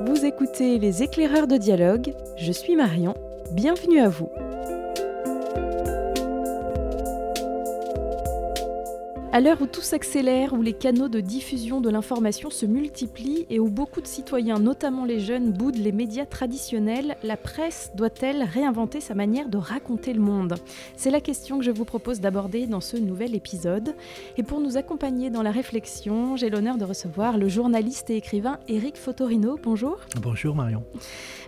Vous écoutez Les éclaireurs de dialogue, je suis Marion, bienvenue à vous. À l'heure où tout s'accélère, où les canaux de diffusion de l'information se multiplient et où beaucoup de citoyens, notamment les jeunes, boudent les médias traditionnels, la presse doit-elle réinventer sa manière de raconter le monde? C'est la question que je vous propose d'aborder dans ce nouvel épisode. Et pour nous accompagner dans la réflexion, j'ai l'honneur de recevoir le journaliste et écrivain Éric Fotorino. Bonjour. Bonjour Marion.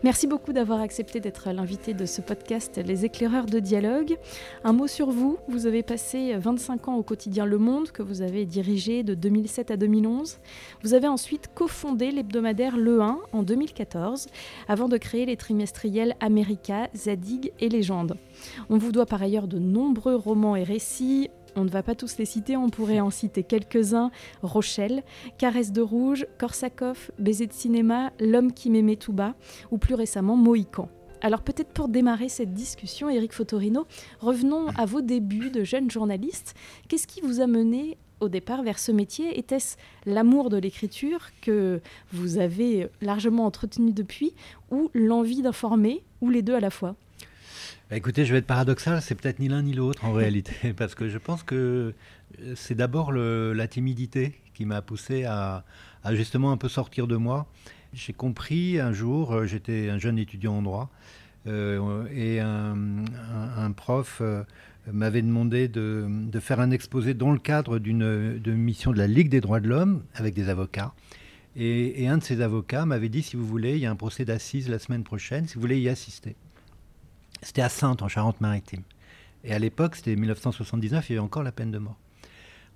Merci beaucoup d'avoir accepté d'être l'invité de ce podcast Les éclaireurs de dialogue. Un mot sur vous, vous avez passé 25 ans au quotidien Le Monde que vous avez dirigé de 2007 à 2011. Vous avez ensuite cofondé l'hebdomadaire Le 1 en 2014, avant de créer les trimestriels America, Zadig et Légende. On vous doit par ailleurs de nombreux romans et récits, on ne va pas tous les citer, on pourrait en citer quelques-uns. Rochelle, Caresse de rouge, Korsakov, Baiser de cinéma, L'homme qui m'aimait tout bas, ou plus récemment Mohican. Alors peut-être pour démarrer cette discussion, Eric Fotorino, revenons à vos débuts de jeune journaliste. Qu'est-ce qui vous a mené au départ vers ce métier? Était-ce l'amour de l'écriture que vous avez largement entretenu depuis ou l'envie d'informer ou les deux à la fois? Bah, Écoutez, je vais être paradoxal, c'est peut-être ni l'un ni l'autre en réalité, parce que je pense que euh, c'est d'abord la timidité qui m'a poussé à, à, justement un peu sortir de moi j'ai compris un jour, euh, j'étais un jeune étudiant en droit, euh, et un, prof euh, m'avait demandé de, faire un exposé dans le cadre d'une mission de la Ligue des droits de l'homme avec des avocats. Et, et, un de ces avocats m'avait dit, si vous voulez, il y a un procès d'assises la semaine prochaine, si vous voulez y assister. C'était à Sainte, en Charente-Maritime. Et à l'époque, c'était 1979, il y avait encore la peine de mort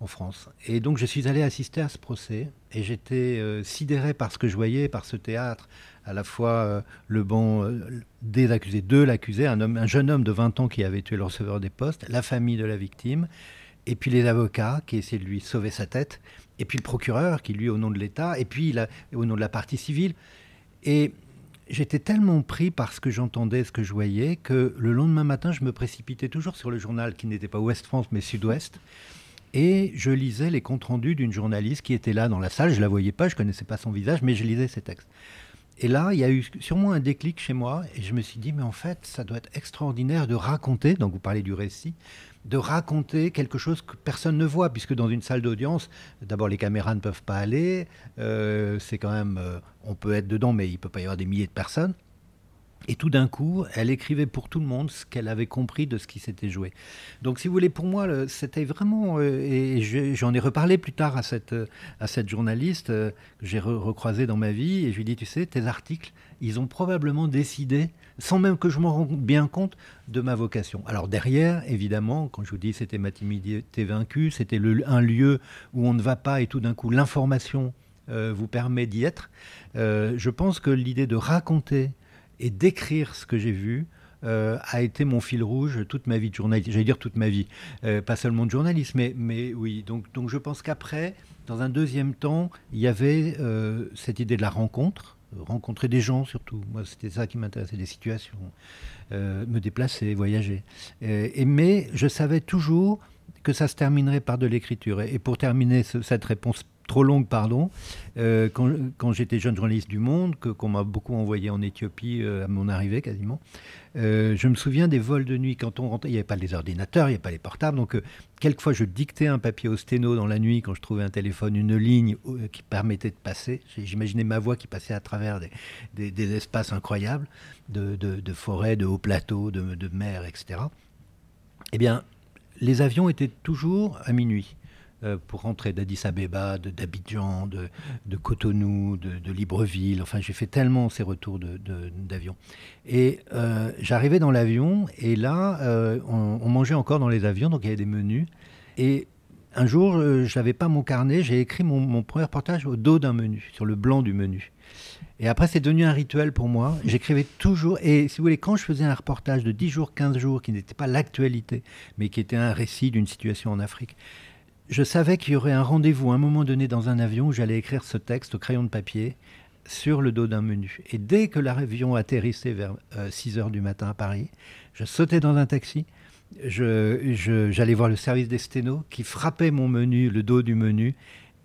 en France. Et donc je suis allé assister à ce procès et j'étais euh, sidéré par ce que je voyais, par ce théâtre, à la fois euh, le banc euh, des accusés, de l'accusé, un, jeune homme de 20 ans qui avait tué le receveur des postes, la famille de la victime, et puis les avocats qui essaient de lui sauver sa tête, et puis le procureur qui lui au nom de l'État, et puis au nom de la partie civile. Et j'étais tellement pris par ce que j'entendais, ce que je voyais, que le lendemain matin, je me précipitais toujours sur le journal qui n'était pas Ouest France mais Sud-Ouest. Et je lisais les comptes rendus d'une journaliste qui était là dans la salle. Je ne la voyais pas, je connaissais pas son visage, mais je lisais ses textes. Et là, il y a eu sûrement un déclic chez moi, et je me suis dit, mais en fait, ça doit être extraordinaire de raconter, donc vous parlez du récit, de raconter quelque chose que personne ne voit, puisque dans une salle d'audience, d'abord les caméras ne peuvent pas aller, euh, c'est quand même, euh, on peut être dedans, mais il peut pas y avoir des milliers de personnes. Et tout d'un coup, elle écrivait pour tout le monde ce qu'elle avait compris de ce qui s'était joué. Donc, si vous voulez, pour moi, c'était vraiment. Euh, et j'en ai reparlé plus tard à cette, à cette journaliste euh, que j'ai recroisée dans ma vie. Et je lui ai dit Tu sais, tes articles, ils ont probablement décidé, sans même que je m'en rende bien compte, de ma vocation. Alors, derrière, évidemment, quand je vous dis c'était ma timidité vaincue, c'était un lieu où on ne va pas et tout d'un coup, l'information euh, vous permet d'y être. je pense que l'idée de raconter et d'écrire ce que j'ai vu euh, a été mon fil rouge toute ma vie de journaliste. J'allais dire toute ma vie, euh, pas seulement de journaliste, mais, mais oui. Donc, donc je pense qu'après, dans un deuxième temps, il y avait euh, cette idée de la rencontre, rencontrer des gens surtout. Moi, c'était ça qui m'intéressait, des situations, me déplacer, voyager. Et, mais je savais toujours que ça se terminerait par de l'écriture. Et, pour terminer cette réponse trop longue, pardon. Euh, quand, j'étais jeune journaliste du Monde, que, qu'on m'a beaucoup envoyé en Éthiopie euh, à mon arrivée quasiment, euh, je me souviens des vols de nuit quand on rentrait. Il n'y avait pas les ordinateurs, il n'y avait pas les portables. Donc, quelquefois, je dictais un papier au sténo dans la nuit quand je trouvais un téléphone, une ligne qui permettait de passer. J'imaginais ma voix qui passait à travers des, espaces incroyables de, forêts, de hauts plateaux, de, de mer, etc. Eh bien, les avions étaient toujours à minuit. Euh, pour rentrer d'Addis Abeba, d'Abidjan, de, de, Cotonou, de, Libreville. Enfin, j'ai fait tellement ces retours d'avion. Et euh, j'arrivais dans l'avion, et là, euh, on, mangeait encore dans les avions, donc il y avait des menus. Et un jour, je n'avais pas mon carnet, j'ai écrit mon, mon, premier reportage au dos d'un menu, sur le blanc du menu. Et après, c'est devenu un rituel pour moi. J'écrivais toujours. Et si vous voulez, quand je faisais un reportage de 10 jours, 15 jours, qui n'était pas l'actualité, mais qui était un récit d'une situation en Afrique, je savais qu'il y aurait un rendez-vous à un moment donné dans un avion où j'allais écrire ce texte au crayon de papier sur le dos d'un menu. Et dès que l'avion atterrissait vers 6 euh, heures du matin à Paris, je sautais dans un taxi, j'allais voir le service des sténos qui frappait mon menu, le dos du menu,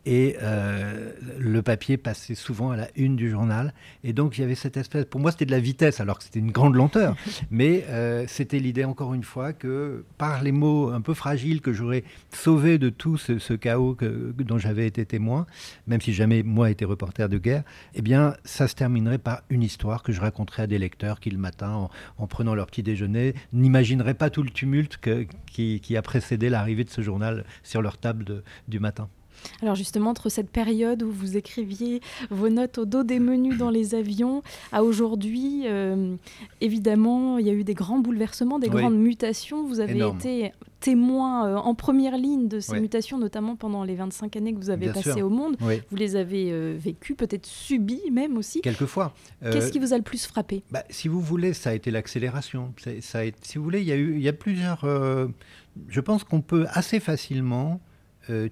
Et euh, le papier passait souvent à la une du journal. Et donc, il y avait cette espèce. Pour moi, c'était de la vitesse, alors que c'était une grande lenteur. Mais euh, c'était l'idée, encore une fois, que par les mots un peu fragiles que j'aurais sauvés de tout ce, chaos que, dont j'avais été témoin, même si jamais moi été reporter de guerre, eh bien, ça se terminerait par une histoire que je raconterais à des lecteurs qui, le matin, en, prenant leur petit déjeuner, n'imagineraient pas tout le tumulte qui, a précédé l'arrivée de ce journal sur leur table du matin. Alors justement, entre cette période où vous écriviez vos notes au dos des menus dans les avions à aujourd'hui, euh, évidemment, il y a eu des grands bouleversements, des grandes mutations. Vous avez été témoin euh, en première ligne de ces mutations, notamment pendant les 25 années que vous avez passées au monde. Vous les avez euh, vécues, peut-être subies même aussi. Quelquefois. Qu'est-ce qui vous a le plus frappé? bah, Si vous voulez, ça a été l'accélération. Si vous voulez, il y a, eu, il y a plusieurs... je pense qu'on peut assez facilement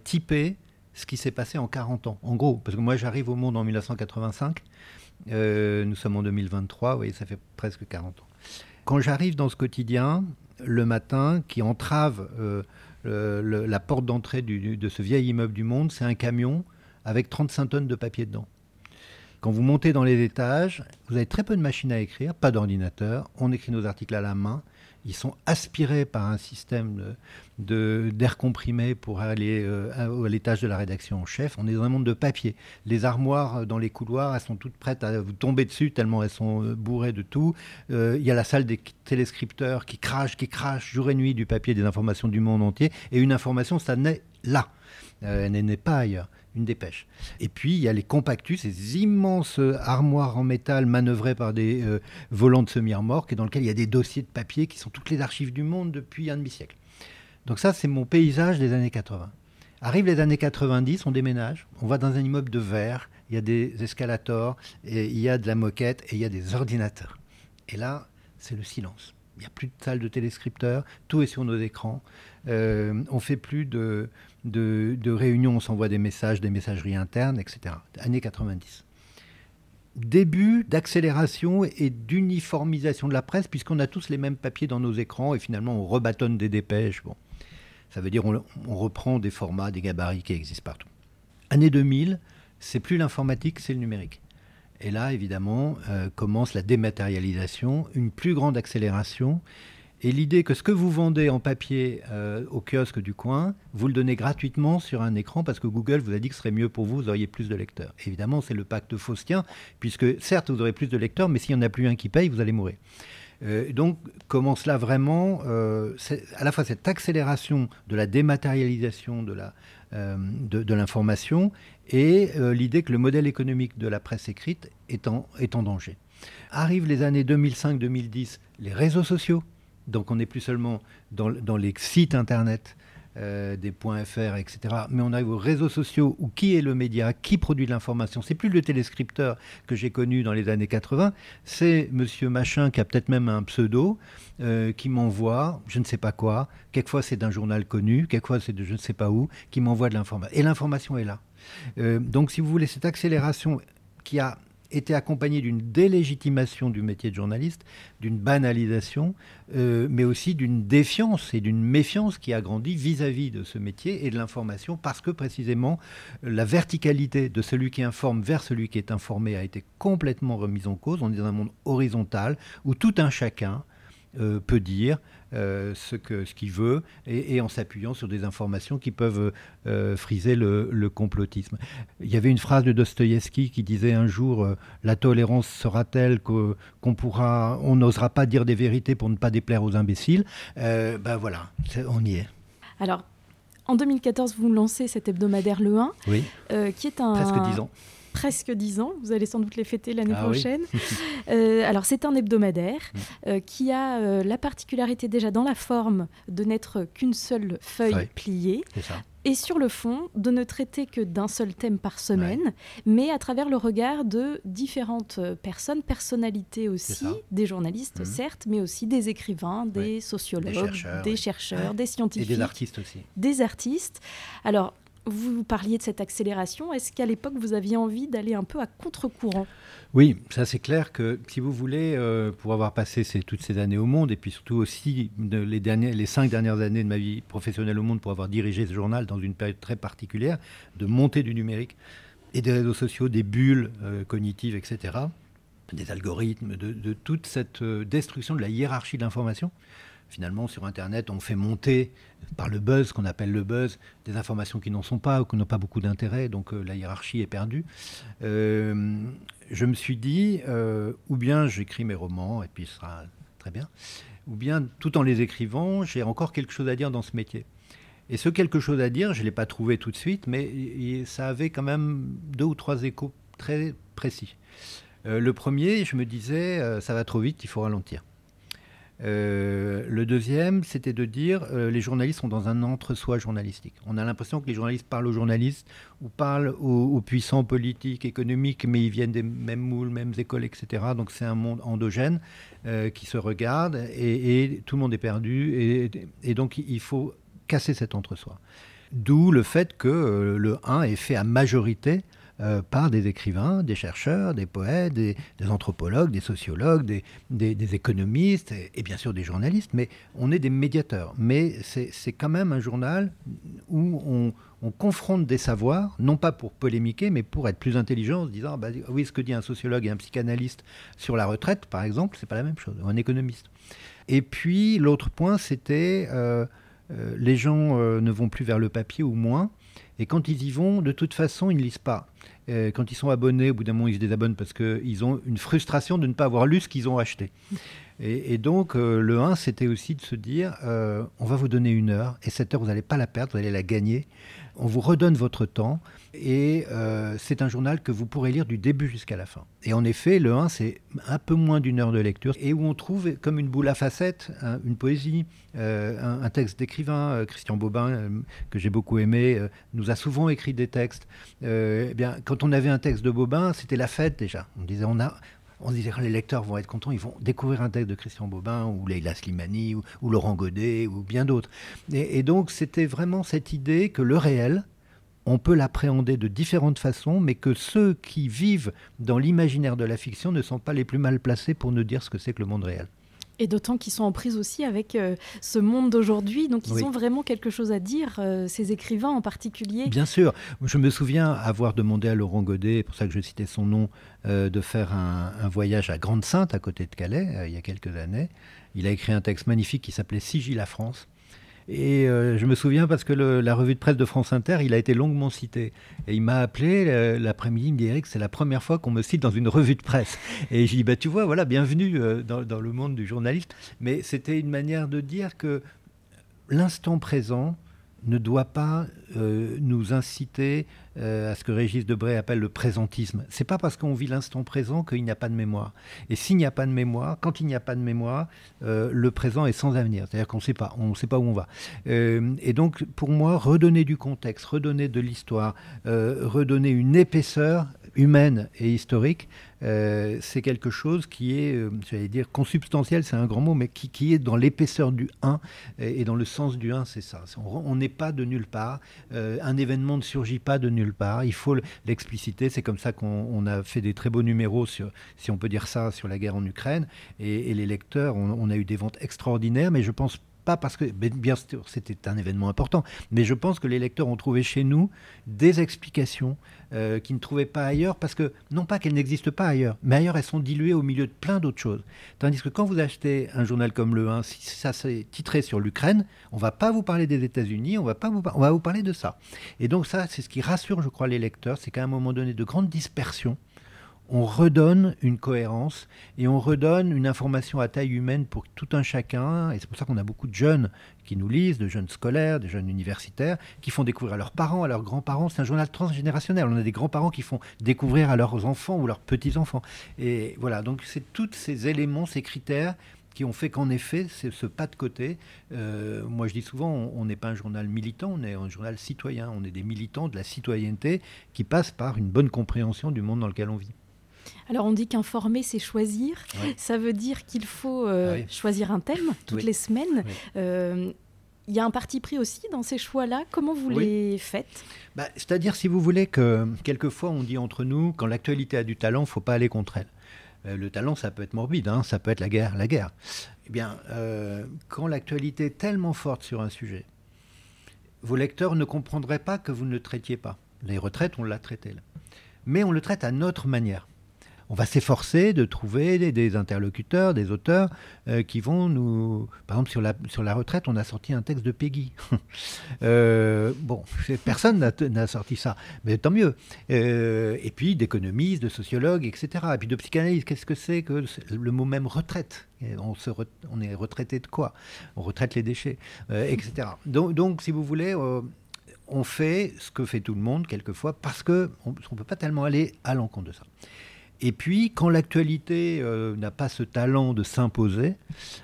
typer ce qui s'est passé en 40 ans. En gros, parce que moi j'arrive au monde en 1985, euh, nous sommes en 2023, vous voyez, ça fait presque 40 ans. Quand j'arrive dans ce quotidien, le matin, qui entrave euh, la porte d'entrée de ce vieil immeuble du monde, c'est un camion avec 35 tonnes de papier dedans. Quand vous montez dans les étages, vous avez très peu de machines à écrire, pas d'ordinateur, on écrit nos articles à la main, ils sont aspirés par un système d'air comprimé pour aller euh, à l'étage de la rédaction en chef. On est dans un monde de papier. Les armoires euh, dans les couloirs, elles sont toutes prêtes à vous tomber dessus tellement elles sont euh, bourrées de tout. Il y a la salle des téléscripteurs qui crachent, qui crachent jour et nuit du papier, des informations du monde entier. Et une information, ça naît là. elle n'est pas ailleurs une dépêche. Et puis, il y a les compactus, ces immenses armoires en métal manœuvrées par des euh, volants de semi-remorques, et dans lesquelles il y a des dossiers de papier qui sont toutes les archives du monde depuis un demi-siècle. Donc ça, c'est mon paysage des années 80. Arrivent les années 90, on déménage, on va dans un immeuble de verre, il y a des escalators, et il y a de la moquette, et il y a des ordinateurs. Et là, c'est le silence. Il n'y a plus de salle de téléscripteurs, tout est sur nos écrans. Euh, on fait plus de, de, réunions, on s'envoie des messages, des messageries internes, etc. Années 90 début d'accélération et d'uniformisation de la presse, puisqu'on a tous les mêmes papiers dans nos écrans et finalement on rebâtonne des dépêches. Bon. Ça veut dire on, reprend des formats, des gabarits qui existent partout. Année 2000, c'est plus l'informatique, c'est le numérique. Et là, évidemment, euh, commence la dématérialisation, une plus grande accélération et l'idée que ce que vous vendez en papier euh, au kiosque du coin, vous le donnez gratuitement sur un écran parce que Google vous a dit que ce serait mieux pour vous, vous auriez plus de lecteurs. Évidemment, c'est le pacte faustien, puisque certes, vous aurez plus de lecteurs, mais s'il n'y en a plus un qui paye, vous allez mourir. Euh, donc commence là vraiment euh, à la fois cette accélération de la dématérialisation de la, de, l'information et l'idée que le modèle économique de la presse écrite est en, est en danger. Arrivent les années 2005-2010, les réseaux sociaux donc on n'est plus seulement dans, les sites internet euh, des .fr, etc. Mais on arrive aux réseaux sociaux où qui est le média, qui produit de l'information. C'est plus le téléscripteur que j'ai connu dans les années 80, c'est Monsieur Machin qui a peut-être même un pseudo euh, qui m'envoie, je ne sais pas quoi. Quelquefois c'est d'un journal connu, quelquefois c'est de je ne sais pas où, qui m'envoie de l'information. Et l'information est là. Euh, donc si vous voulez cette accélération qui a était accompagné d'une délégitimation du métier de journaliste, d'une banalisation, euh, mais aussi d'une défiance et d'une méfiance qui a grandi vis-à-vis de ce métier et de l'information, parce que précisément la verticalité de celui qui informe vers celui qui est informé a été complètement remise en cause. On est dans un monde horizontal où tout un chacun euh, peut dire euh, ce qu'il ce veut et, en s'appuyant sur des informations qui peuvent euh, friser le, complotisme. Il y avait une phrase de Dostoïevski qui disait un jour La tolérance sera telle qu'on pourra, on n'osera pas dire des vérités pour ne pas déplaire aux imbéciles? ben voilà, on y est. Alors, en 2014, vous lancez cet hebdomadaire Le 1, oui. qui est un. Presque dix ans presque 10 ans. Vous allez sans doute les fêter l'année ah prochaine. Euh, alors, c'est un hebdomadaire mm. euh, qui a euh, la particularité déjà dans la forme de n'être qu'une seule feuille pliée. Et sur le fond, de ne traiter que d'un seul thème par semaine, mais à travers le regard de différentes personnes, personnalités aussi, des journalistes mm. certes, mais aussi des écrivains, des sociologues, des chercheurs, des, chercheurs, des scientifiques. Et des artistes aussi. Des artistes. Alors, Vous parliez de cette accélération. Est-ce qu'à l'époque, vous aviez envie d'aller un peu à contre-courant? Oui, ça c'est clair que si vous voulez, euh, pour avoir passé toutes ces années au monde, et puis surtout aussi les, cinq dernières années de ma vie professionnelle au monde, pour avoir dirigé ce journal dans une période très particulière, de montée du numérique et des réseaux sociaux, des bulles euh, cognitives, etc., des algorithmes, de, toute cette euh, destruction de la hiérarchie de l'information finalement, sur Internet, on fait monter par le buzz, qu'on appelle le buzz, des informations qui n'en sont pas ou qui n'ont pas beaucoup d'intérêt, donc euh, la hiérarchie est perdue. Euh, je me suis dit, euh, ou bien j'écris mes romans, et puis ce sera très bien, ou bien tout en les écrivant, j'ai encore quelque chose à dire dans ce métier. Et ce quelque chose à dire, je ne l'ai pas trouvé tout de suite, mais ça avait quand même deux ou trois échos très précis. le premier, je me disais, ça va trop vite, il faut ralentir. Euh, le deuxième, c'était de dire euh, les journalistes sont dans un entre-soi journalistique. On a l'impression que les journalistes parlent aux journalistes ou parlent aux, puissants politiques, économiques, mais ils viennent des mêmes moules, mêmes écoles, etc. Donc c'est un monde endogène euh, qui se regarde et, tout le monde est perdu. Et, et donc il faut casser cet entre-soi. D'où le fait que le 1 est fait à majorité euh, par des écrivains, des chercheurs, des poètes, des, anthropologues, des sociologues, des, économistes et, bien sûr des journalistes, mais on est des médiateurs. Mais c'est quand même un journal où on, confronte des savoirs, non pas pour polémiquer, mais pour être plus intelligent en se disant bah, oui, ce que dit un sociologue et un psychanalyste sur la retraite, par exemple, c'est pas la même chose, ou un économiste. Et puis l'autre point, c'était euh, euh, les gens ne vont plus vers le papier ou moins. Et quand ils y vont, de toute façon, ils ne lisent pas. Euh, quand ils sont abonnés, au bout d'un moment, ils se désabonnent parce qu'ils ont une frustration de ne pas avoir lu ce qu'ils ont acheté. Et, donc, euh, le 1, c'était aussi de se dire, euh, on va vous donner une heure, et cette heure, vous n'allez pas la perdre, vous allez la gagner. On vous redonne votre temps, et c'est un journal que vous pourrez lire du début jusqu'à la fin. Et en effet, le 1, c'est un peu moins d'une heure de lecture, et où on trouve comme une boule à facettes, hein, une poésie, un, texte d'écrivain, Christian Bobin, que j'ai beaucoup aimé, nous a souvent écrit des textes. eh bien, quand on avait un texte de Bobin, c'était la fête déjà. On disait, on a, on disait les lecteurs vont être contents, ils vont découvrir un texte de Christian Bobin ou Leila Slimani ou, Laurent Godet ou bien d'autres. Et, donc c'était vraiment cette idée que le réel, on peut l'appréhender de différentes façons, mais que ceux qui vivent dans l'imaginaire de la fiction ne sont pas les plus mal placés pour nous dire ce que c'est que le monde réel. Et d'autant qu'ils sont en prise aussi avec euh, ce monde d'aujourd'hui, donc ils ont vraiment quelque chose à dire, euh, ces écrivains en particulier. Bien sûr, je me souviens avoir demandé à Laurent Godet, pour ça que je citais son nom, euh, de faire un, un, voyage à Grande-Sainte, à côté de Calais, il y a quelques années. Il a écrit un texte magnifique qui s'appelait Sigil la France. Et euh, je me souviens parce que la revue de presse de France Inter, il a été longuement cité. Et il m'a appelé euh, l'après-midi, il me dit Eric, c'est la première fois qu'on me cite dans une revue de presse. Et j'ai dit bah, Tu vois, voilà, bienvenue euh, dans, dans, le monde du journaliste. Mais c'était une manière de dire que l'instant présent, ne doit pas nous inciter euh, à ce que Régis Debray appelle le présentisme. C'est pas parce qu'on vit l'instant présent qu'il n'y a pas de mémoire. Et s'il n'y a pas de mémoire, quand il n'y a pas de mémoire, euh, le présent est sans avenir. C'est-à-dire qu'on ne sait pas, on sait pas où on va. et donc, pour moi, redonner du contexte, redonner de l'histoire, redonner une épaisseur humaine et historique, euh, c'est quelque chose qui est, euh, j'allais dire, consubstantiel, c'est un grand mot, mais qui, est dans l'épaisseur du 1 et, dans le sens du 1, c'est ça. On n'est pas de nulle part. Euh, un événement ne surgit pas de nulle part. Il faut l'expliciter. C'est comme ça qu'on a fait des très beaux numéros, si on peut dire ça, sur la guerre en Ukraine. Et, les lecteurs, on, a eu des ventes extraordinaires, mais je pense pas parce que, bien sûr, c'était un événement important, mais je pense que les lecteurs ont trouvé chez nous des explications euh, qu'ils ne trouvaient pas ailleurs, parce que, non pas qu'elles n'existent pas ailleurs, mais ailleurs elles sont diluées au milieu de plein d'autres choses. Tandis que quand vous achetez un journal comme Le 1, si ça s'est titré sur l'Ukraine, on va pas vous parler des États-Unis, on va pas vous, on va vous parler de ça. Et donc ça, c'est ce qui rassure, je crois, les lecteurs, c'est qu'à un moment donné de grande dispersion, on redonne une cohérence et on redonne une information à taille humaine pour tout un chacun. Et c'est pour ça qu'on a beaucoup de jeunes qui nous lisent, de jeunes scolaires, de jeunes universitaires, qui font découvrir à leurs parents, à leurs grands-parents. C'est un journal transgénérationnel. On a des grands-parents qui font découvrir à leurs enfants ou leurs petits-enfants. Et voilà, donc c'est tous ces éléments, ces critères qui ont fait qu'en effet, c'est ce pas de côté. Euh, moi, je dis souvent, on n'est pas un journal militant, on est un journal citoyen. On est des militants de la citoyenneté qui passent par une bonne compréhension du monde dans lequel on vit. Alors on dit qu'informer, c'est choisir. Ça veut dire qu'il faut euh, ah choisir un thème toutes les semaines. Euh, il y a un parti pris aussi dans ces choix-là. Comment vous les faites? Bah, C'est-à-dire, si vous voulez, que quelquefois on dit entre nous, quand l'actualité a du talent, il ne faut pas aller contre elle. Euh, le talent, ça peut être morbide, hein, ça peut être la guerre. La guerre. Eh bien, euh, quand l'actualité est tellement forte sur un sujet, vos lecteurs ne comprendraient pas que vous ne le traitiez pas. Les retraites, on l'a traité là. Mais on le traite à notre manière on va s'efforcer de trouver des, interlocuteurs, des auteurs euh, qui vont nous... Par exemple, sur la, retraite, on a sorti un texte de Peggy. Euh, bon, personne n'a sorti ça, mais tant mieux. Euh, et puis d'économistes, de sociologues, etc. Et puis de psychanalyse, qu'est-ce que c'est que le mot même retraite? On, on est retraité de quoi? On retraite les déchets, etc. Donc, donc, si vous voulez on fait ce que fait tout le monde quelquefois parce qu'on ne peut pas tellement aller à l'encontre de ça. Et puis, quand l'actualité euh, n'a pas ce talent de s'imposer,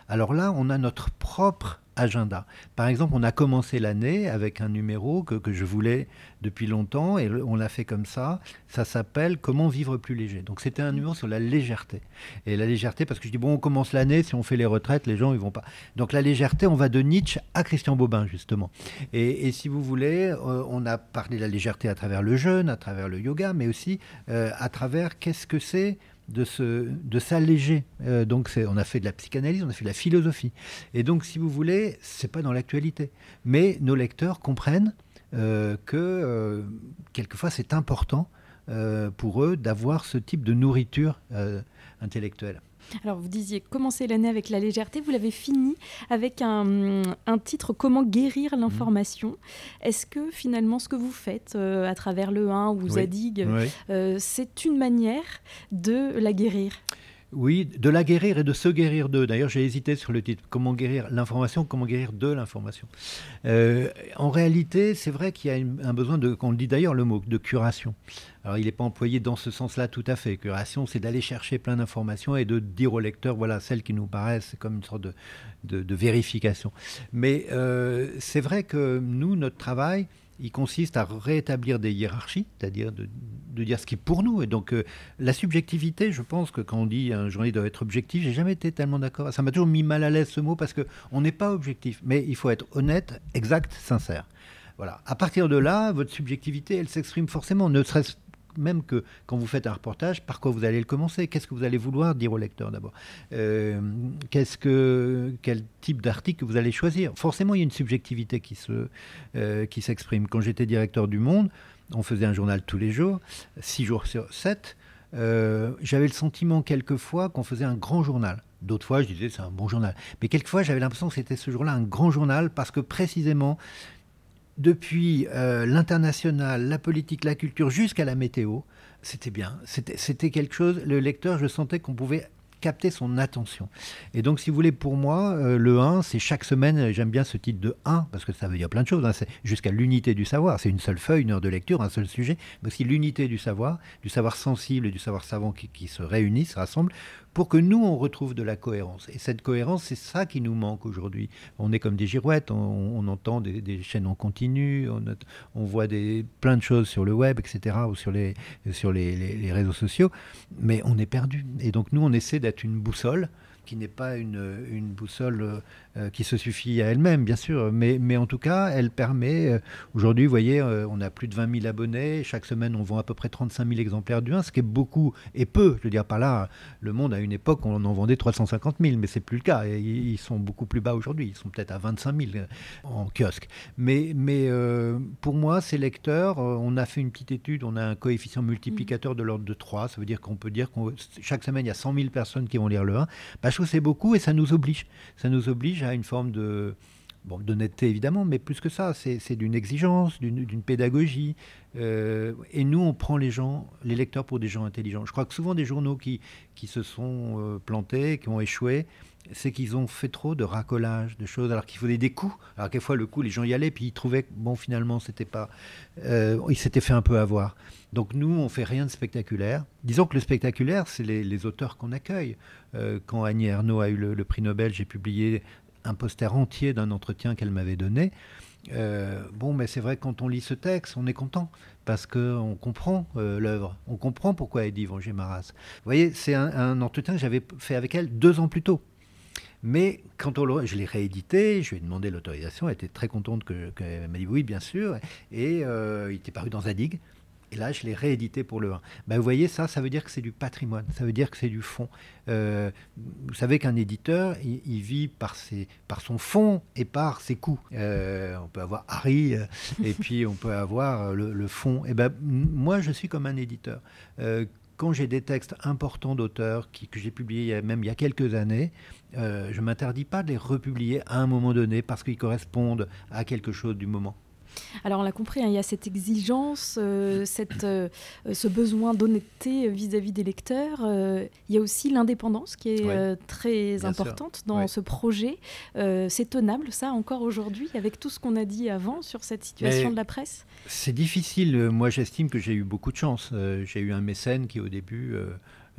alors là, on a notre propre agenda. Par exemple, on a commencé l'année avec un numéro que, je voulais depuis longtemps et on l'a fait comme ça. Ça s'appelle Comment vivre plus léger. Donc c'était un numéro sur la légèreté. Et la légèreté, parce que je dis, bon, on commence l'année, si on fait les retraites, les gens, ils vont pas. Donc la légèreté, on va de Nietzsche à Christian Bobin, justement. Et, si vous voulez, euh, on a parlé de la légèreté à travers le jeûne, à travers le yoga, mais aussi euh, à travers qu'est-ce que c'est de, de s'alléger. Euh, donc on a fait de la psychanalyse, on a fait de la philosophie. Et donc, si vous voulez, c'est pas dans l'actualité. Mais nos lecteurs comprennent euh, que euh, quelquefois c'est important pour eux d'avoir ce type de nourriture intellectuelle. Alors, vous disiez commencer l'année avec la légèreté. Vous l'avez fini avec un, titre Comment guérir l'information. Mmh. Est-ce que finalement, ce que vous faites euh, à travers le 1 ou Zadig, euh, c'est une manière de la guérir? Oui, de la guérir et de se guérir d'eux. D'ailleurs, j'ai hésité sur le titre. Comment guérir l'information, comment guérir de l'information. Euh, en réalité, c'est vrai qu'il y a un besoin de, qu'on dit d'ailleurs le mot, de curation. Alors, il n'est pas employé dans ce sens-là tout à fait. Curation, c'est d'aller chercher plein d'informations et de dire au lecteur, voilà, celles qui nous paraissent comme une sorte de, de, vérification. Mais euh, c'est vrai que nous, notre travail, il consiste à rétablir des hiérarchies, c'est-à-dire de, dire ce qui est pour nous. Et donc, euh, la subjectivité, je pense que quand on dit un journée doit être objectif, j'ai jamais été tellement d'accord. Ça m'a toujours mis mal à l'aise ce mot parce qu'on n'est pas objectif, mais il faut être honnête, exact, sincère. Voilà. À partir de là, votre subjectivité, elle s'exprime forcément, ne serait-ce même que quand vous faites un reportage, par quoi vous allez le commencer? Qu'est-ce que vous allez vouloir dire au lecteur d'abord? Euh, Qu'est-ce que quel type d'article vous allez choisir? Forcément, il y a une subjectivité qui se euh, s'exprime. Quand j'étais directeur du Monde, on faisait un journal tous les jours, six jours sur sept. Euh, j'avais le sentiment quelquefois qu'on faisait un grand journal. D'autres fois, je disais c'est un bon journal. Mais quelquefois, j'avais l'impression que c'était ce jour-là un grand journal parce que précisément, depuis euh, l'international, la politique, la culture, jusqu'à la météo, c'était bien. C'était quelque chose, le lecteur, je sentais qu'on pouvait capter son attention. Et donc, si vous voulez, pour moi, euh, le 1, c'est chaque semaine, j'aime bien ce titre de 1, parce que ça veut dire plein de choses, hein, jusqu'à l'unité du savoir. C'est une seule feuille, une heure de lecture, un seul sujet, mais aussi l'unité du savoir, du savoir sensible et du savoir savant qui, qui se réunissent, se rassemblent, pour que nous, on retrouve de la cohérence. Et cette cohérence, c'est ça qui nous manque aujourd'hui. On est comme des girouettes, on, entend des, chaînes en continu, on, voit des, plein de choses sur le web, etc., ou sur, les, sur les réseaux sociaux, mais on est perdu. Et donc nous, on essaie d'être une boussole qui n'est pas une, boussole euh, qui se suffit à elle-même, bien sûr, mais, mais en tout cas, elle permet, euh, aujourd'hui, vous voyez, euh, on a plus de 20 000 abonnés, chaque semaine, on vend à peu près 35 000 exemplaires du 1, ce qui est beaucoup et peu, je veux dire, par là, le monde, à une époque, on en vendait 350 000, mais c'est plus le cas, ils sont beaucoup plus bas aujourd'hui, ils sont peut-être à 25 000 en kiosque. Mais, mais pour moi, ces lecteurs, on a fait une petite étude, on a un coefficient multiplicateur de l'ordre de 3, ça veut dire qu'on peut dire que chaque semaine, il y a 100 000 personnes qui vont lire le 1. Bah, que c'est beaucoup et ça nous oblige. Ça nous oblige à une forme de, bon, d'honnêteté évidemment, mais plus que ça, c'est d'une exigence, d'une pédagogie. Euh, et nous, on prend les gens, les lecteurs pour des gens intelligents. Je crois que souvent des journaux qui, qui se sont euh, plantés, qui ont échoué, c'est qu'ils ont fait trop de racolage, de choses, alors qu'il fallait des coups. Alors quelquefois, le coup, les gens y allaient, puis ils trouvaient que, bon, finalement, c'était pas. Euh, ils s'étaient fait un peu avoir. Donc nous, on fait rien de spectaculaire. Disons que le spectaculaire, c'est les, auteurs qu'on accueille. Euh, quand Annie Ernaux a eu le, prix Nobel, j'ai publié un poster entier d'un entretien qu'elle m'avait donné. Euh, bon, mais c'est vrai quand on lit ce texte, on est content parce qu'on comprend l'œuvre, on comprend pourquoi elle dit Maras. Vous voyez, c'est un entretien que j'avais fait avec elle deux ans plus tôt. Mais quand on je l'ai réédité, je lui ai demandé l'autorisation, elle était très contente que, m'a dit oui, bien sûr, et euh, il était paru dans Zadig. Et là, je l'ai réédité pour le 1. Ben, vous voyez, ça, ça veut dire que c'est du patrimoine, ça veut dire que c'est du fond. Euh, vous savez qu'un éditeur, il, vit par, ses, par son fond et par ses coûts. Euh, on peut avoir Harry, et puis on peut avoir le, fond. Et ben, moi, je suis comme un éditeur. quand j'ai des textes importants d'auteurs que j'ai publiés même il y a quelques années, je ne m'interdis pas de les republier à un moment donné parce qu'ils correspondent à quelque chose du moment. Alors on l'a compris, hein, il y a cette exigence, euh, euh, ce besoin d'honnêteté vis-à-vis des lecteurs. Euh, il y a aussi l'indépendance qui est très importante dans ce projet. c'est tenable ça encore aujourd'hui avec tout ce qu'on a dit avant sur cette situation de la presse? C'est difficile. Moi j'estime que j'ai eu beaucoup de chance. j'ai eu un mécène qui au début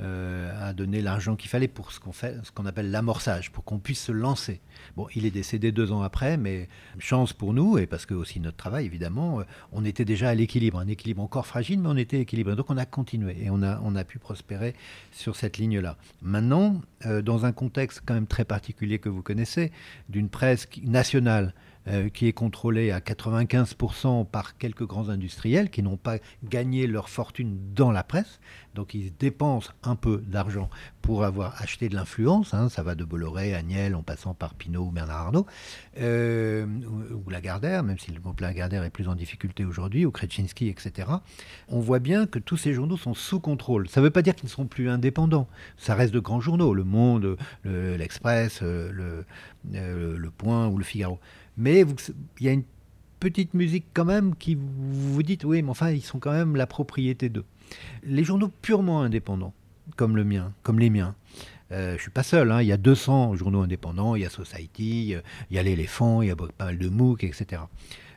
euh, a donné l'argent qu'il fallait pour ce qu'on fait, ce qu'on appelle l'amorçage, pour qu'on puisse se lancer. Bon, il est décédé deux ans après, mais chance pour nous et parce que aussi notre travail, évidemment, euh, on était déjà à l'équilibre, un équilibre encore fragile, mais on était équilibré. Donc on a continué et on a on a pu prospérer sur cette ligne-là. Maintenant, euh, dans un contexte quand même très particulier que vous connaissez, d'une presse nationale euh, qui est contrôlé à 95% par quelques grands industriels qui n'ont pas gagné leur fortune dans la presse. Donc ils dépensent un peu d'argent pour avoir acheté de l'influence. Hein. ça va de Bolloré, Agnel, en passant par Pinault ou Bernard Arnault, euh, ou, Lagardère, même si le groupe Lagardère est plus en difficulté aujourd'hui, ou Kretinsky, etc. On voit bien que tous ces journaux sont sous contrôle. Ça ne veut pas dire qu'ils ne sont plus indépendants. Ça reste de grands journaux, Le Monde, l'Express, le, le, le Point ou le Figaro. Mais il y a une petite musique quand même qui vous, vous dites, oui, mais enfin, ils sont quand même la propriété d'eux. Les journaux purement indépendants, comme le mien, comme les miens, euh, je suis pas seul, hein, il y a 200 journaux indépendants, il y a Society, euh, il y a l'éléphant, il y a pas mal de MOOC, etc.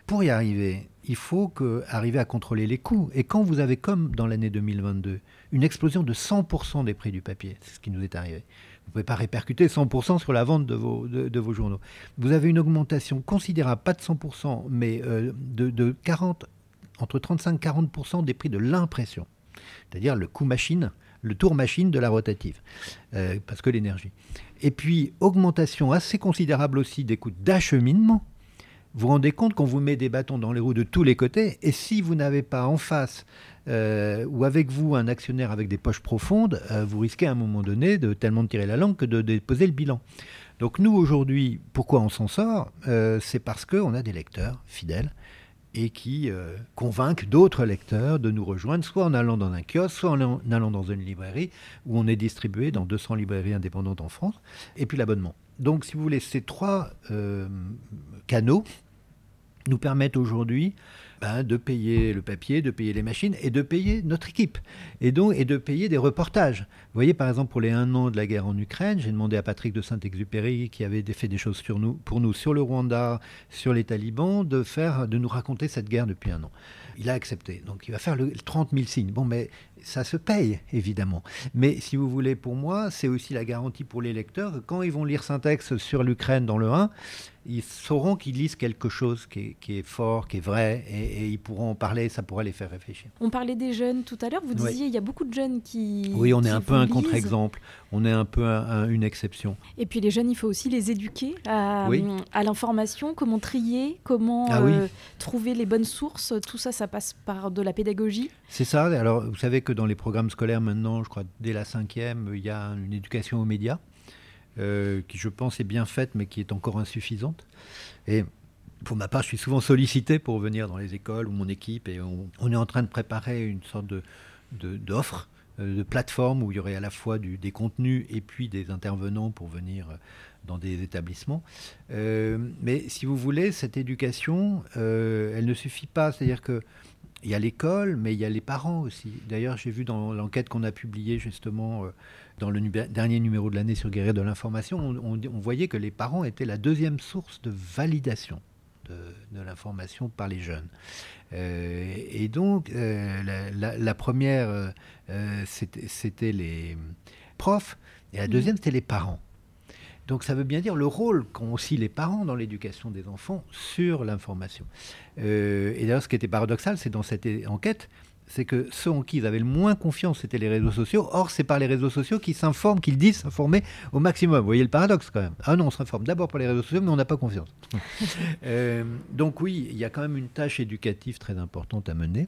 Pour y arriver, il faut arriver à contrôler les coûts. Et quand vous avez, comme dans l'année 2022, une explosion de 100% des prix du papier, c'est ce qui nous est arrivé, vous ne pouvez pas répercuter 100% sur la vente de vos, de, vos, journaux. Vous avez une augmentation considérable, pas de 100%, mais euh, de, 40, entre 35 et 40% des prix de l'impression. C'est-à-dire le coût machine, le tour machine de la rotative, euh, parce que l'énergie. Et puis, augmentation assez considérable aussi des coûts d'acheminement. Vous rendez compte qu'on vous met des bâtons dans les roues de tous les côtés, et si vous n'avez pas en face euh, ou avec vous un actionnaire avec des poches profondes, euh, vous risquez à un moment donné de tellement tirer la langue que de déposer le bilan. Donc nous aujourd'hui, pourquoi on s'en sort euh, C'est parce qu'on a des lecteurs fidèles et qui convainquent d'autres lecteurs de nous rejoindre, soit en allant dans un kiosque, soit en allant dans une librairie, où on est distribué dans 200 librairies indépendantes en France, et puis l'abonnement. Donc si vous voulez, ces trois canaux nous permettent aujourd'hui ben, de payer le papier, de payer les machines et de payer notre équipe. Et donc, et de payer des reportages. Vous voyez, par exemple, pour les un an de la guerre en Ukraine, j'ai demandé à Patrick de Saint-Exupéry, qui avait fait des choses sur nous, pour nous sur le Rwanda, sur les talibans, de, faire, de nous raconter cette guerre depuis un an. Il a accepté. Donc il va faire le 30 000 signes. Bon, mais ça se paye, évidemment. Mais si vous voulez, pour moi, c'est aussi la garantie pour les lecteurs quand ils vont lire Syntex sur l'Ukraine dans le 1, ils sauront qu'ils lisent quelque chose qui est, fort, qui est vrai, et, ils pourront en parler, ça pourra les faire réfléchir. On parlait des jeunes tout à l'heure, vous disiez il y a beaucoup de jeunes qui... Oui, on est un peu un contre-exemple, on est un peu une exception. Et puis les jeunes, il faut aussi les éduquer à, l'information, comment trier, comment ah euh, trouver les bonnes sources, tout ça, ça passe par de la pédagogie. C'est ça, alors vous savez que dans les programmes scolaires maintenant, je crois dès la cinquième, il y a une éducation aux médias. Euh, qui je pense est bien faite, mais qui est encore insuffisante. Et pour ma part, je suis souvent sollicité pour venir dans les écoles ou mon équipe, et on, est en train de préparer une sorte d'offre, euh, de, plateforme où il y aurait à la fois des contenus et puis des intervenants pour venir euh, dans des établissements. mais si vous voulez, cette éducation, elle ne suffit pas. C'est-à-dire que il y a l'école, mais il y a les parents aussi. D'ailleurs, j'ai vu dans l'enquête qu'on a publiée justement dans le dernier numéro de l'année sur Guerrier de l'information, on, voyait que les parents étaient la deuxième source de validation de, l'information par les jeunes. Euh, et donc, euh, la, première, euh, c'était les profs, et la mmh. deuxième, c'était les parents. Donc ça veut bien dire le rôle qu'ont aussi les parents dans l'éducation des enfants sur l'information. et d'ailleurs, ce qui était paradoxal, c'est dans cette enquête, c'est que ceux en qui ils avaient le moins confiance, c'était les réseaux sociaux. Or, c'est par les réseaux sociaux qu'ils s'informent, qu'ils disent s'informer au maximum. Vous voyez le paradoxe quand même. Ah non, on s'informe d'abord par les réseaux sociaux, mais on n'a pas confiance. Euh, donc oui, il y a quand même une tâche éducative très importante à mener.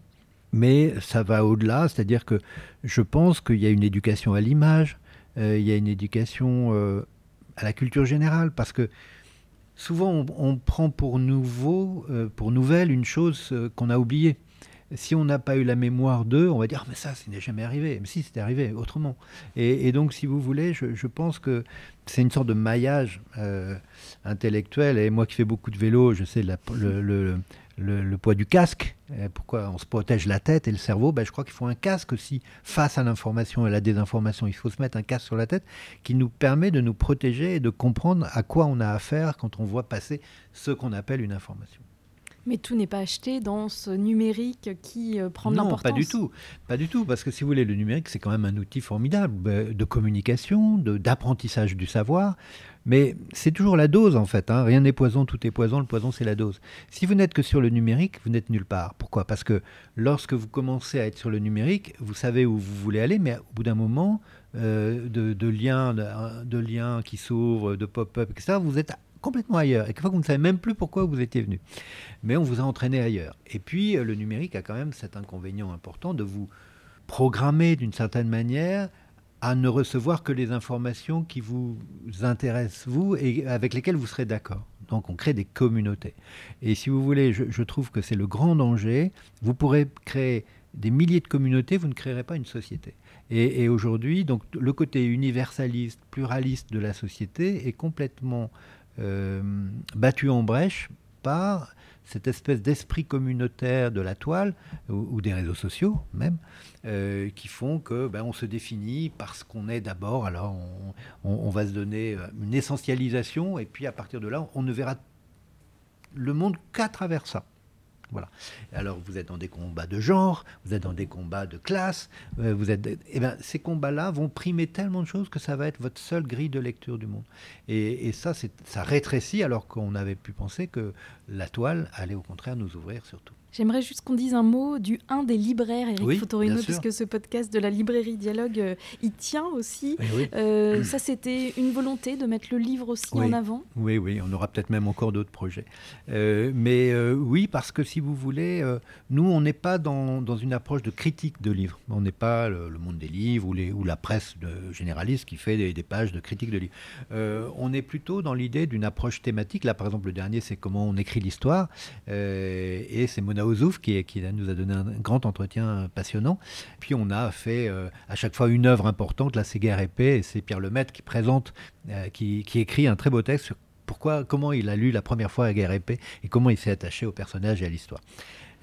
Mais ça va au-delà, c'est-à-dire que je pense qu'il y a une éducation à l'image, euh, il y a une éducation euh, à la culture générale, parce que souvent on, prend pour nouveau, pour nouvelle, une chose qu'on a oubliée si on n'a pas eu la mémoire d'eux, on va dire ah, mais ça, ça n'est jamais arrivé. Mais si, c'était arrivé autrement. Et, donc, si vous voulez, je, pense que c'est une sorte de maillage euh, intellectuel. Et moi qui fais beaucoup de vélo, je sais le, poids du casque. pourquoi on se protège la tête et le cerveau ben, Je crois qu'il faut un casque aussi face à l'information et la désinformation. Il faut se mettre un casque sur la tête qui nous permet de nous protéger et de comprendre à quoi on a affaire quand on voit passer ce qu'on appelle une information. Mais tout n'est pas acheté dans ce numérique qui euh, prend de l'importance. Non, pas du tout. Pas du tout, parce que si vous voulez, le numérique, c'est quand même un outil formidable ben, de communication, d'apprentissage du savoir. Mais c'est toujours la dose, en fait. Hein. Rien n'est poison, tout est poison. Le poison, c'est la dose. Si vous n'êtes que sur le numérique, vous n'êtes nulle part. Pourquoi? Parce que lorsque vous commencez à être sur le numérique, vous savez où vous voulez aller, mais au bout d'un moment, euh, de, liens, de liens qui s'ouvrent, de pop-up, etc., vous êtes complètement ailleurs. Et quelquefois, vous ne savez même plus pourquoi vous étiez venu. Mais on vous a entraîné ailleurs. Et puis, euh, le numérique a quand même cet inconvénient important de vous programmer d'une certaine manière à ne recevoir que les informations qui vous intéressent, vous, et avec lesquelles vous serez d'accord. Donc on crée des communautés. Et si vous voulez, je, trouve que c'est le grand danger. Vous pourrez créer des milliers de communautés, vous ne créerez pas une société. Et, et aujourd'hui, donc le côté universaliste, pluraliste de la société est complètement battu en brèche par cette espèce d'esprit communautaire de la toile ou, des réseaux sociaux même, euh, qui font que ben, on se définit parce qu'on est d'abord. Alors on, va se donner euh, une essentialisation et puis à partir de là, on ne verra le monde qu'à travers ça. Voilà. Alors vous êtes dans des combats de genre, vous êtes dans des combats de classe, euh, vous êtes, eh ben, ces combats-là vont primer tellement de choses que ça va être votre seule grille de lecture du monde. Et, et ça, ça rétrécit alors qu'on avait pu penser que la toile allait au contraire nous ouvrir surtout. J'aimerais juste qu'on dise un mot du un des libraires, Eric Fotorino, puisque ce podcast de la librairie Dialogue euh, y tient aussi. Euh, ça, c'était une volonté de mettre le livre aussi en avant Oui, oui, on aura peut-être même encore d'autres projets. Euh, mais oui, parce que si vous voulez, nous, on n'est pas dans, dans, une approche de critique de livres. On n'est pas le, monde des livres ou, les, ou la presse de, généraliste qui fait des, des, pages de critique de livres. on est plutôt dans l'idée d'une approche thématique. Là, par exemple, le dernier, c'est comment on écrit l'histoire. et c'est Mona Ozouf qui, nous a donné un grand entretien passionnant. Puis on a fait euh, à chaque fois une œuvre importante. Là, c'est Guerre épée et c'est Pierre Lemaitre qui présente, euh, qui, écrit un très beau texte sur pourquoi, comment il a lu la première fois Guerre épée et comment il s'est attaché au personnage et à l'histoire.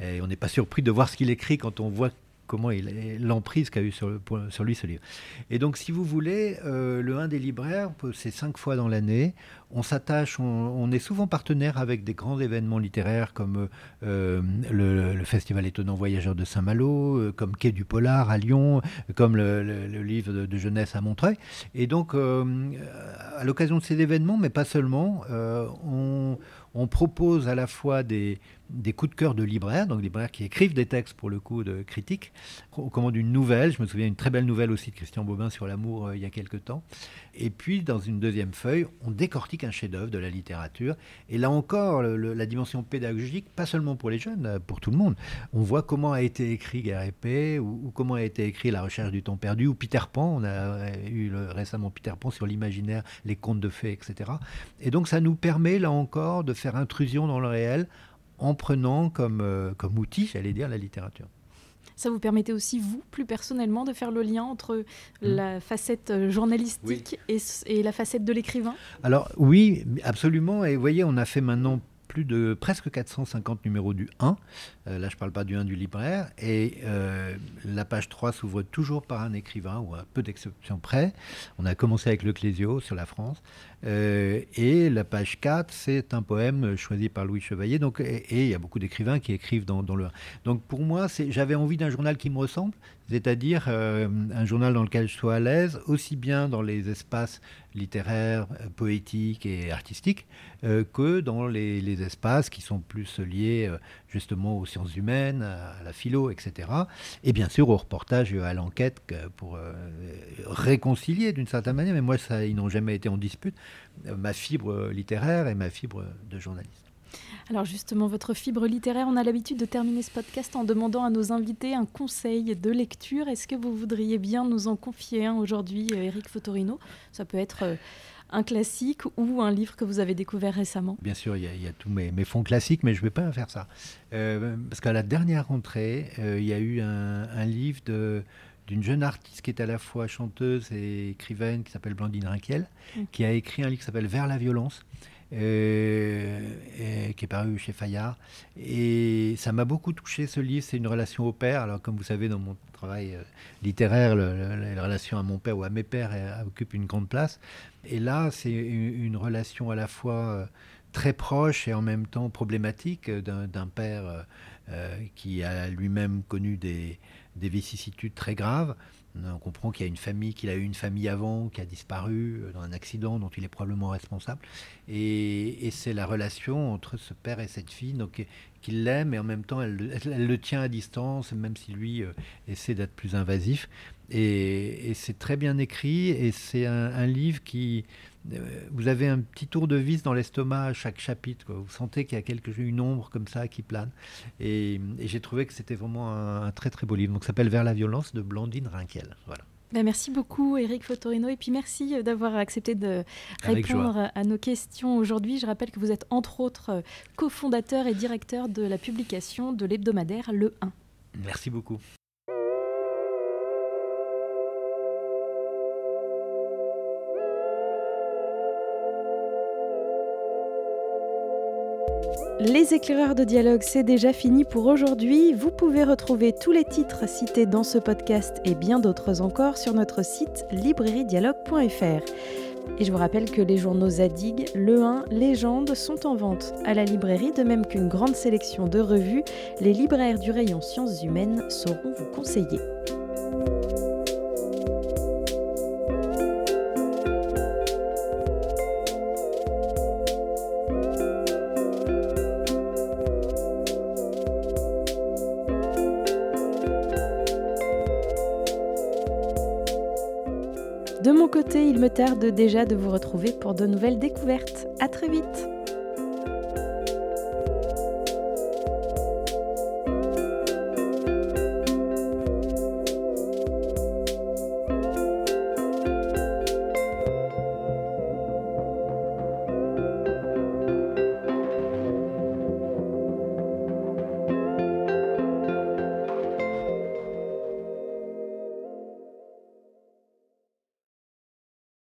Et on n'est pas surpris de voir ce qu'il écrit quand on voit comment il l'emprise qu'a eu sur, lui ce livre. Et donc, si vous voulez, euh, le 1 des libraires, c'est cinq fois dans l'année. On s'attache, on, est souvent partenaire avec des grands événements littéraires comme euh, le, Festival étonnant voyageur de Saint-Malo, euh, comme Quai du Polar à Lyon, comme le, livre de, jeunesse à Montreuil. Et donc, à l'occasion de ces événements, mais pas seulement, on propose à la fois des, coups de cœur de libraires, donc des libraires qui écrivent des textes pour le coup de critique. On commande une nouvelle, je me souviens une très belle nouvelle aussi de Christian Bobin sur l'amour euh, il y a quelque temps. Et puis dans une deuxième feuille, on décortique un chef-d'œuvre de la littérature. Et là encore, la dimension pédagogique, pas seulement pour les jeunes, euh, pour tout le monde. On voit comment a été écrit Guerre épée, ou, comment a été écrit La recherche du temps perdu, ou Peter Pan. On a euh, eu récemment Peter Pan sur l'imaginaire, les contes de fées, etc. Et donc ça nous permet là encore de faire intrusion dans le réel en prenant comme, euh, comme outil, j'allais dire, la littérature. Ça vous permettait aussi, vous, plus personnellement, de faire le lien entre hmm. la facette euh, journalistique et, et, la facette de l'écrivain? Alors oui, absolument. Et vous voyez, on a fait maintenant plus de presque 450 numéros du 1. Euh, là, je ne parle pas du 1 du libraire. Et euh, la page 3 s'ouvre toujours par un écrivain, ou un peu d'exception près. On a commencé avec le Clésio sur la France. Euh, et la page 4, c'est un poème choisi par Louis Chevalier. Donc, et il y a beaucoup d'écrivains qui écrivent dans, le 1. Donc pour moi, j'avais envie d'un journal qui me ressemble, c'est-à-dire euh, un journal dans lequel je sois à l'aise, aussi bien dans les espaces littéraires, euh, poétiques et artistiques, euh, que dans les, espaces qui sont plus liés justement aux sciences humaines, à la philo, etc. Et bien sûr au reportage et à l'enquête pour réconcilier d'une certaine manière, mais moi ça, ils n'ont jamais été en dispute, ma fibre littéraire et ma fibre de journaliste. Alors justement, votre fibre littéraire, on a l'habitude de terminer ce podcast en demandant à nos invités un conseil de lecture. Est-ce que vous voudriez bien nous en confier un aujourd'hui, Eric Fotorino? Ça peut être euh, un classique ou un livre que vous avez découvert récemment Bien sûr, il y, a, tous mes, fonds classiques, mais je ne vais pas faire ça. Euh, parce qu'à la dernière rentrée, euh, il y a eu un, livre d'une jeune artiste qui est à la fois chanteuse et écrivaine, qui s'appelle Blandine Rinquiel, mmh. qui a écrit un livre qui s'appelle Vers la violence, et, qui est paru chez Fayard. Et ça m'a beaucoup touché ce livre. C'est une relation au père. Alors, comme vous savez, dans mon travail euh, littéraire, la relation à mon père ou à mes pères euh, occupe une grande place. Et là, c'est une, relation à la fois euh, très proche et en même temps problématique d'un père qui a lui-même connu des vicissitudes très graves on comprend qu'il y a une famille, qu'il a eu une famille avant, qui a disparu euh, dans un accident dont il est probablement responsable. Et, c'est la relation entre ce père et cette fille, donc qu'il l'aime et en même temps elle, le tient à distance, même si lui euh, essaie d'être plus invasif. Et, c'est très bien écrit et c'est un, livre qui euh, vous avez un petit tour de vis dans l'estomac à chaque chapitre. Vous sentez qu'il y a quelque, une ombre comme ça qui plane. Et, j'ai trouvé que c'était vraiment un, très très beau livre. Donc, ça s'appelle Vers la violence de Blandine Rinkel. Voilà. Ben, merci beaucoup Eric Fotorino et puis merci euh, d'avoir accepté de répondre à nos questions aujourd'hui. Je rappelle que vous êtes entre autres euh, cofondateur et directeur de la publication de l'hebdomadaire Le 1. Merci beaucoup. Les éclaireurs de dialogue, c'est déjà fini pour aujourd'hui. Vous pouvez retrouver tous les titres cités dans ce podcast et bien d'autres encore sur notre site librairiedialogue.fr. Et je vous rappelle que les journaux Zadig, Le 1, Légende sont en vente à la librairie, de même qu'une grande sélection de revues. Les libraires du rayon sciences humaines sauront vous conseiller. De déjà de vous retrouver pour de nouvelles découvertes. À très vite!